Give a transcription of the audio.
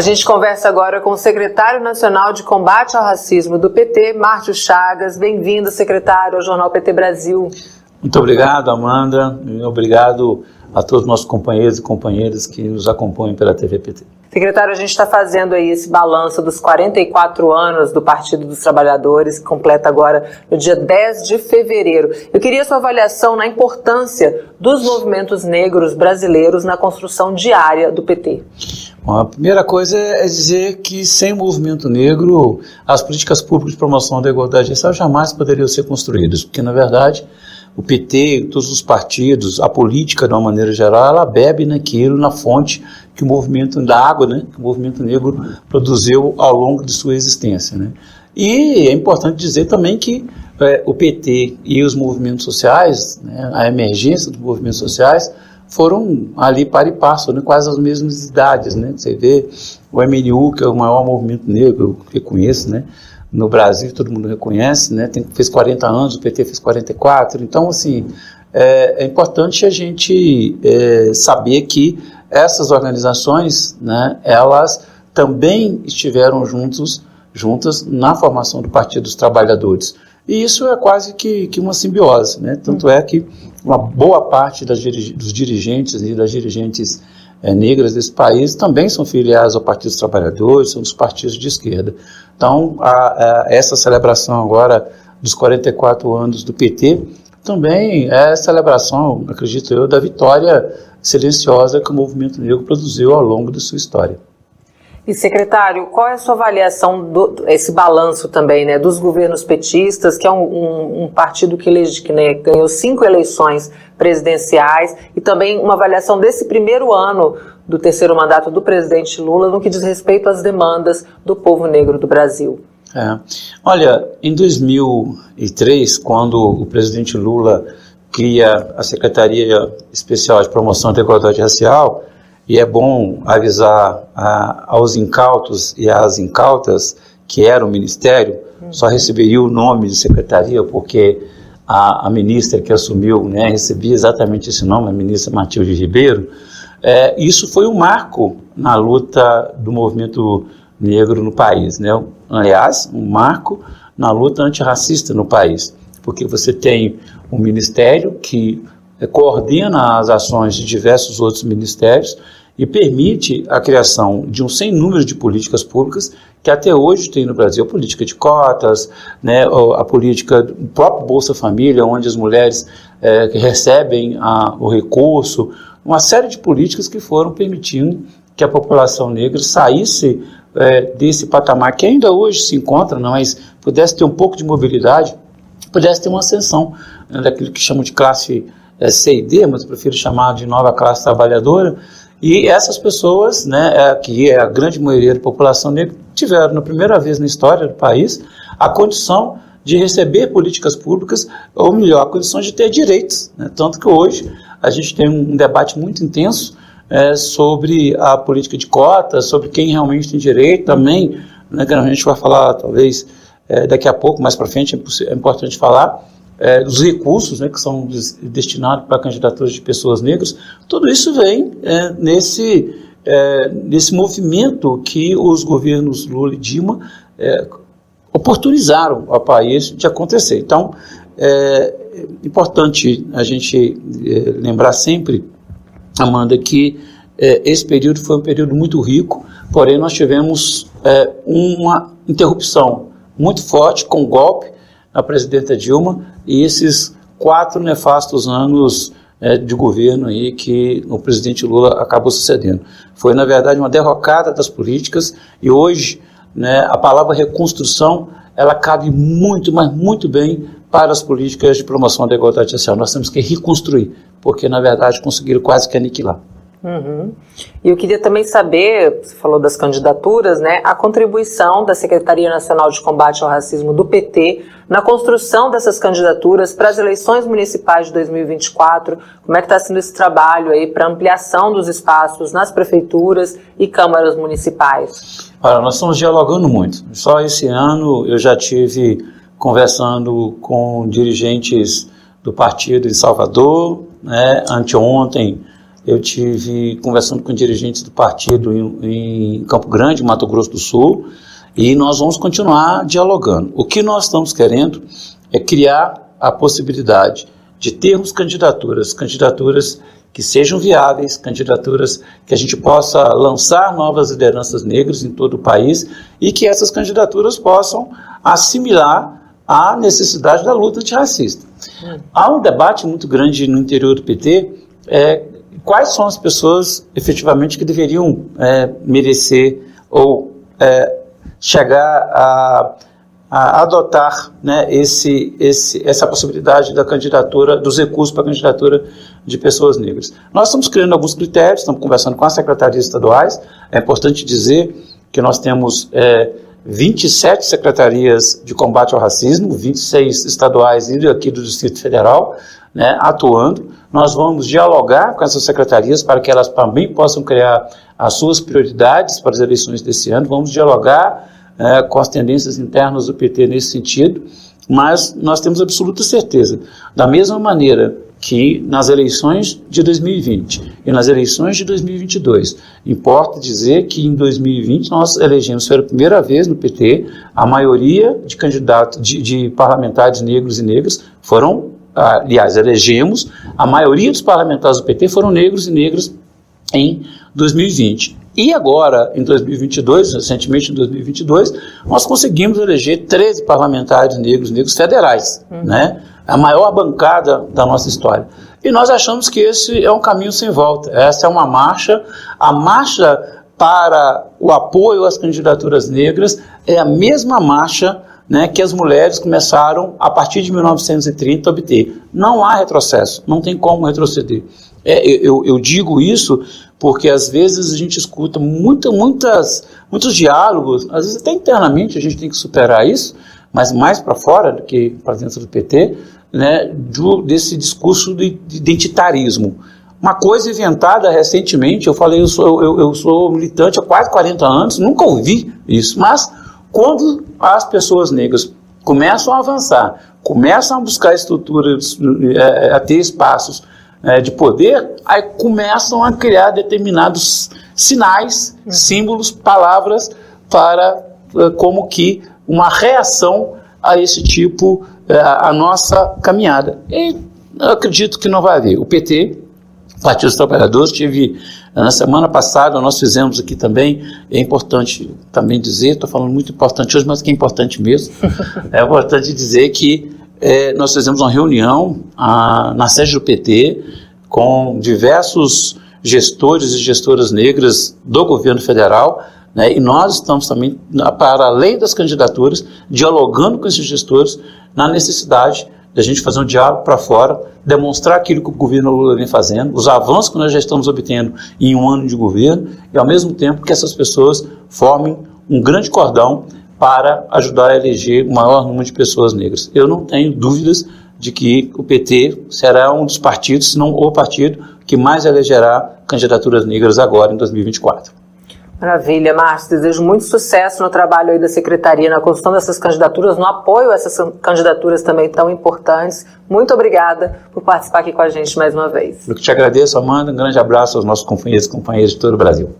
A gente conversa agora com o secretário nacional de combate ao racismo do PT, Márcio Chagas. Bem-vindo, secretário, ao Jornal PT Brasil. Muito obrigado, Amanda. Obrigado a todos os nossos companheiros e companheiras que nos acompanham pela TV PT. Secretário, a gente está fazendo aí esse balanço dos 44 anos do Partido dos Trabalhadores, que completa agora no dia 10 de fevereiro. Eu queria sua avaliação na importância dos movimentos negros brasileiros na construção diária do PT. Bom, a primeira coisa é dizer que sem o movimento negro, as políticas públicas de promoção da igualdade racial jamais poderiam ser construídas, porque, na verdade, o PT, todos os partidos, a política de uma maneira geral, ela bebe naquilo, na fonte que o movimento da água, né, que o movimento negro produziu ao longo de sua existência. Né. E é importante dizer também que é, o PT e os movimentos sociais, né, a emergência dos movimentos sociais, foram ali para e passo, né, quase as mesmas idades. Né. Você vê o MNU, que é o maior movimento negro que eu conheço, né, no Brasil, todo mundo reconhece, né? Tem, fez 40 anos, o PT fez 44. Então, assim, é, é importante a gente é, saber que essas organizações, né, elas também estiveram juntos, juntas na formação do Partido dos Trabalhadores. E isso é quase que, que uma simbiose, né? Tanto é que uma boa parte dos dirigentes e das dirigentes é, negras desse país também são filiadas ao Partido dos Trabalhadores, são dos partidos de esquerda. Então, a, a, essa celebração agora dos 44 anos do PT também é celebração, acredito eu, da vitória silenciosa que o movimento negro produziu ao longo de sua história. E secretário, qual é a sua avaliação do esse balanço também, né, dos governos petistas, que é um, um, um partido que, elege, que né, ganhou cinco eleições presidenciais e também uma avaliação desse primeiro ano do terceiro mandato do presidente Lula no que diz respeito às demandas do povo negro do Brasil? É. Olha, em 2003, quando o presidente Lula cria a Secretaria Especial de Promoção da Igualdade Racial, e é bom avisar a, aos incautos e às incautas que era o ministério, só receberia o nome de secretaria, porque a, a ministra que assumiu né, recebia exatamente esse nome, a ministra Matilde Ribeiro. É, isso foi um marco na luta do movimento negro no país. Né? Aliás, um marco na luta antirracista no país, porque você tem um ministério que é, coordena as ações de diversos outros ministérios e permite a criação de um sem número de políticas públicas que até hoje tem no Brasil, a política de cotas, né, a política do próprio Bolsa Família, onde as mulheres é, recebem a, o recurso, uma série de políticas que foram permitindo que a população negra saísse é, desse patamar que ainda hoje se encontra, não, mas pudesse ter um pouco de mobilidade, pudesse ter uma ascensão né, daquilo que chamam de classe é, C e D, mas prefiro chamar de nova classe trabalhadora, e essas pessoas, né, é, que é a grande maioria da população negra, tiveram, na primeira vez na história do país, a condição de receber políticas públicas, ou melhor, a condição de ter direitos. Né? Tanto que hoje a gente tem um debate muito intenso é, sobre a política de cotas, sobre quem realmente tem direito também, né, que a gente vai falar talvez é, daqui a pouco, mais para frente, é, é importante falar, é, os recursos né, que são destinados para candidaturas de pessoas negras, tudo isso vem é, nesse, é, nesse movimento que os governos Lula e Dilma é, oportunizaram ao país de acontecer. Então, é importante a gente é, lembrar sempre, Amanda, que é, esse período foi um período muito rico, porém nós tivemos é, uma interrupção muito forte com o golpe a presidenta Dilma e esses quatro nefastos anos é, de governo aí que o presidente Lula acabou sucedendo. Foi, na verdade, uma derrocada das políticas e hoje né, a palavra reconstrução ela cabe muito, mas muito bem para as políticas de promoção da igualdade social. Nós temos que reconstruir, porque, na verdade, conseguiram quase que aniquilar. Uhum. E eu queria também saber, você falou das candidaturas, né, a contribuição da Secretaria Nacional de Combate ao Racismo do PT na construção dessas candidaturas para as eleições municipais de 2024. Como é que está sendo esse trabalho aí para ampliação dos espaços nas prefeituras e câmaras municipais? Olha, nós estamos dialogando muito. Só esse ano eu já tive conversando com dirigentes do partido em Salvador, né, anteontem eu tive conversando com dirigentes do partido em, em Campo Grande, Mato Grosso do Sul, e nós vamos continuar dialogando. O que nós estamos querendo é criar a possibilidade de termos candidaturas, candidaturas que sejam viáveis, candidaturas que a gente possa lançar novas lideranças negras em todo o país e que essas candidaturas possam assimilar a necessidade da luta antirracista. Hum. Há um debate muito grande no interior do PT é, quais são as pessoas efetivamente que deveriam é, merecer ou é, chegar a, a adotar né, esse, esse, essa possibilidade da candidatura, dos recursos para a candidatura de pessoas negras. Nós estamos criando alguns critérios, estamos conversando com as secretarias estaduais. É importante dizer que nós temos é, 27 secretarias de combate ao racismo, 26 estaduais e aqui do Distrito Federal, né, atuando. Nós vamos dialogar com essas secretarias para que elas também possam criar as suas prioridades para as eleições desse ano. Vamos dialogar é, com as tendências internas do PT nesse sentido, mas nós temos absoluta certeza, da mesma maneira que nas eleições de 2020 e nas eleições de 2022, importa dizer que em 2020 nós elegemos pela primeira vez no PT a maioria de candidatos, de, de parlamentares negros e negras foram aliás, elegemos, a maioria dos parlamentares do PT foram negros e negras em 2020. E agora, em 2022, recentemente em 2022, nós conseguimos eleger 13 parlamentares negros, negros federais, uhum. né? A maior bancada da nossa história. E nós achamos que esse é um caminho sem volta. Essa é uma marcha, a marcha para o apoio às candidaturas negras é a mesma marcha né, que as mulheres começaram, a partir de 1930, a obter. Não há retrocesso, não tem como retroceder. É, eu, eu, digo isso porque às vezes a gente escuta muita, muitas, muitos diálogos, às vezes até internamente a gente tem que superar isso, mas mais para fora do que para dentro do PT, né, do, desse discurso de, de identitarismo. Uma coisa inventada recentemente, eu falei, eu sou, eu, eu sou militante há quase 40 anos, nunca ouvi isso, mas quando as pessoas negras começam a avançar, começam a buscar estruturas, é, a ter espaços é, de poder, aí começam a criar determinados sinais, uhum. símbolos, palavras para é, como que uma reação a esse tipo a nossa caminhada. E eu acredito que não vai haver. O PT, Partido dos Trabalhadores, tive na semana passada nós fizemos aqui também, é importante também dizer, estou falando muito importante hoje, mas que é importante mesmo, é importante dizer que é, nós fizemos uma reunião a, na sede do PT com diversos gestores e gestoras negras do governo federal, né, e nós estamos também, para além das candidaturas, dialogando com esses gestores na necessidade de a gente fazer um diálogo para fora, demonstrar aquilo que o governo Lula vem fazendo, os avanços que nós já estamos obtendo em um ano de governo, e ao mesmo tempo que essas pessoas formem um grande cordão para ajudar a eleger o maior número de pessoas negras. Eu não tenho dúvidas de que o PT será um dos partidos, se não o partido, que mais elegerá candidaturas negras agora em 2024. Maravilha, Márcio. Desejo muito sucesso no trabalho aí da Secretaria, na construção dessas candidaturas, no apoio a essas candidaturas também tão importantes. Muito obrigada por participar aqui com a gente mais uma vez. Eu que te agradeço, Amanda. Um grande abraço aos nossos companheiros e companheiras de todo o Brasil.